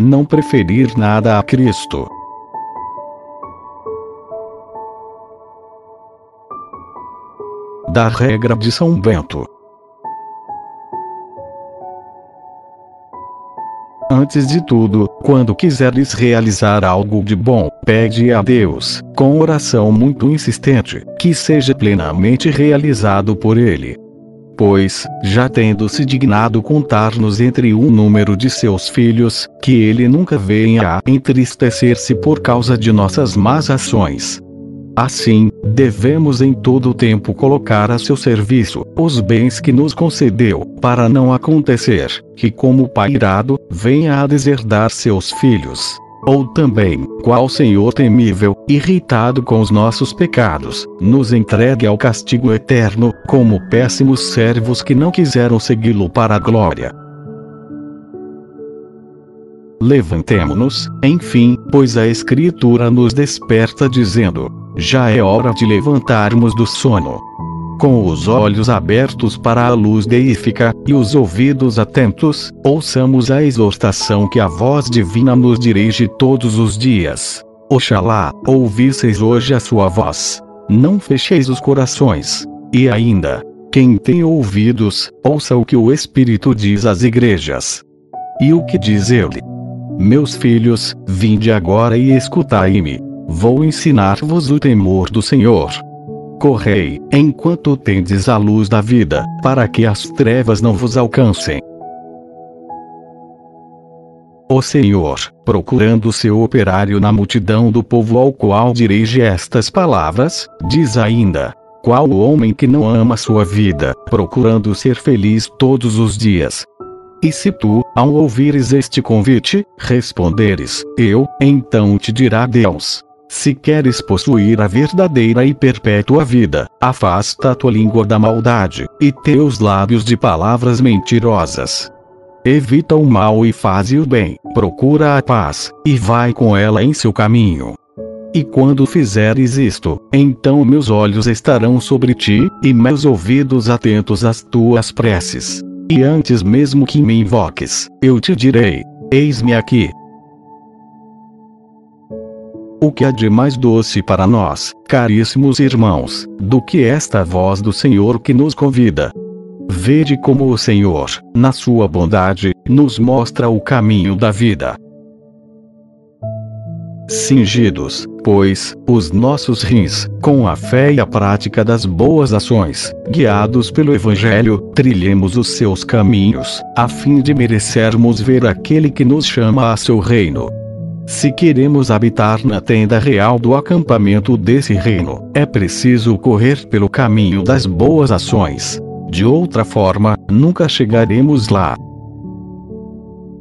Não preferir nada a Cristo. Da regra de São Bento. Antes de tudo, quando quiseres realizar algo de bom, pede a Deus, com oração muito insistente, que seja plenamente realizado por Ele. Pois, já tendo se dignado contar-nos entre um número de seus filhos, que Ele nunca venha a entristecer-se por causa de nossas más ações. Assim, devemos em todo o tempo colocar a seu serviço os bens que nos concedeu, para não acontecer que, como pai irado, venha a deserdar seus filhos. Ou também, qual Senhor temível, irritado com os nossos pecados, nos entregue ao castigo eterno, como péssimos servos que não quiseram segui-lo para a glória. Levantemo-nos, enfim, pois a Escritura nos desperta dizendo: já é hora de levantarmos do sono. Com os olhos abertos para a luz deífica, e os ouvidos atentos, ouçamos a exortação que a voz divina nos dirige todos os dias. Oxalá, ouvisseis hoje a sua voz. Não fecheis os corações. E ainda, quem tem ouvidos, ouça o que o Espírito diz às igrejas. E o que diz ele? Meus filhos, vinde agora e escutai-me. Vou ensinar-vos o temor do Senhor. Correi, enquanto tendes a luz da vida, para que as trevas não vos alcancem. O Senhor, procurando seu operário na multidão do povo ao qual dirige estas palavras, diz ainda: Qual o homem que não ama sua vida, procurando ser feliz todos os dias, e se tu, ao ouvires este convite, responderes, eu, então te dirá Deus. Se queres possuir a verdadeira e perpétua vida, afasta a tua língua da maldade, e teus lábios de palavras mentirosas. Evita o mal e faze o bem, procura a paz, e vai com ela em seu caminho. E quando fizeres isto, então meus olhos estarão sobre ti, e meus ouvidos atentos às tuas preces. E antes mesmo que me invoques, eu te direi: Eis-me aqui. O que há de mais doce para nós, caríssimos irmãos, do que esta voz do Senhor que nos convida? Vede como o Senhor, na sua bondade, nos mostra o caminho da vida. Cingidos, pois, os nossos rins, com a fé e a prática das boas ações, guiados pelo Evangelho, trilhemos os seus caminhos, a fim de merecermos ver aquele que nos chama a seu reino. Se queremos habitar na tenda real do acampamento desse reino, é preciso correr pelo caminho das boas ações. De outra forma, nunca chegaremos lá.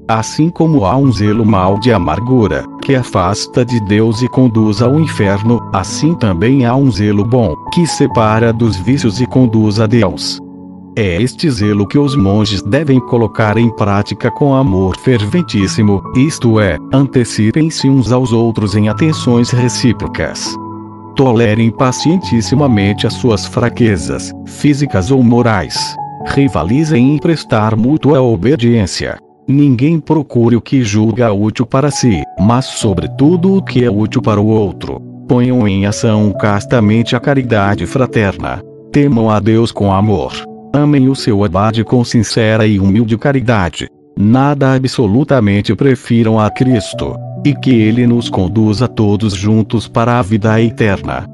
Assim como há um zelo mau de amargura, que afasta de Deus e conduz ao inferno, assim também há um zelo bom, que separa dos vícios e conduz a Deus. É este zelo que os monges devem colocar em prática com amor ferventíssimo, isto é, antecipem-se uns aos outros em atenções recíprocas. Tolerem pacientissimamente as suas fraquezas, físicas ou morais. Rivalizem em prestar mútua obediência Ninguém procure o que julga útil para si, mas sobretudo o que é útil para o outro. Ponham em ação castamente a caridade fraterna. Temam a Deus com amor. Amem o seu abade com sincera e humilde caridade. Nada absolutamente prefiram a Cristo. E que Ele nos conduza todos juntos para a vida eterna.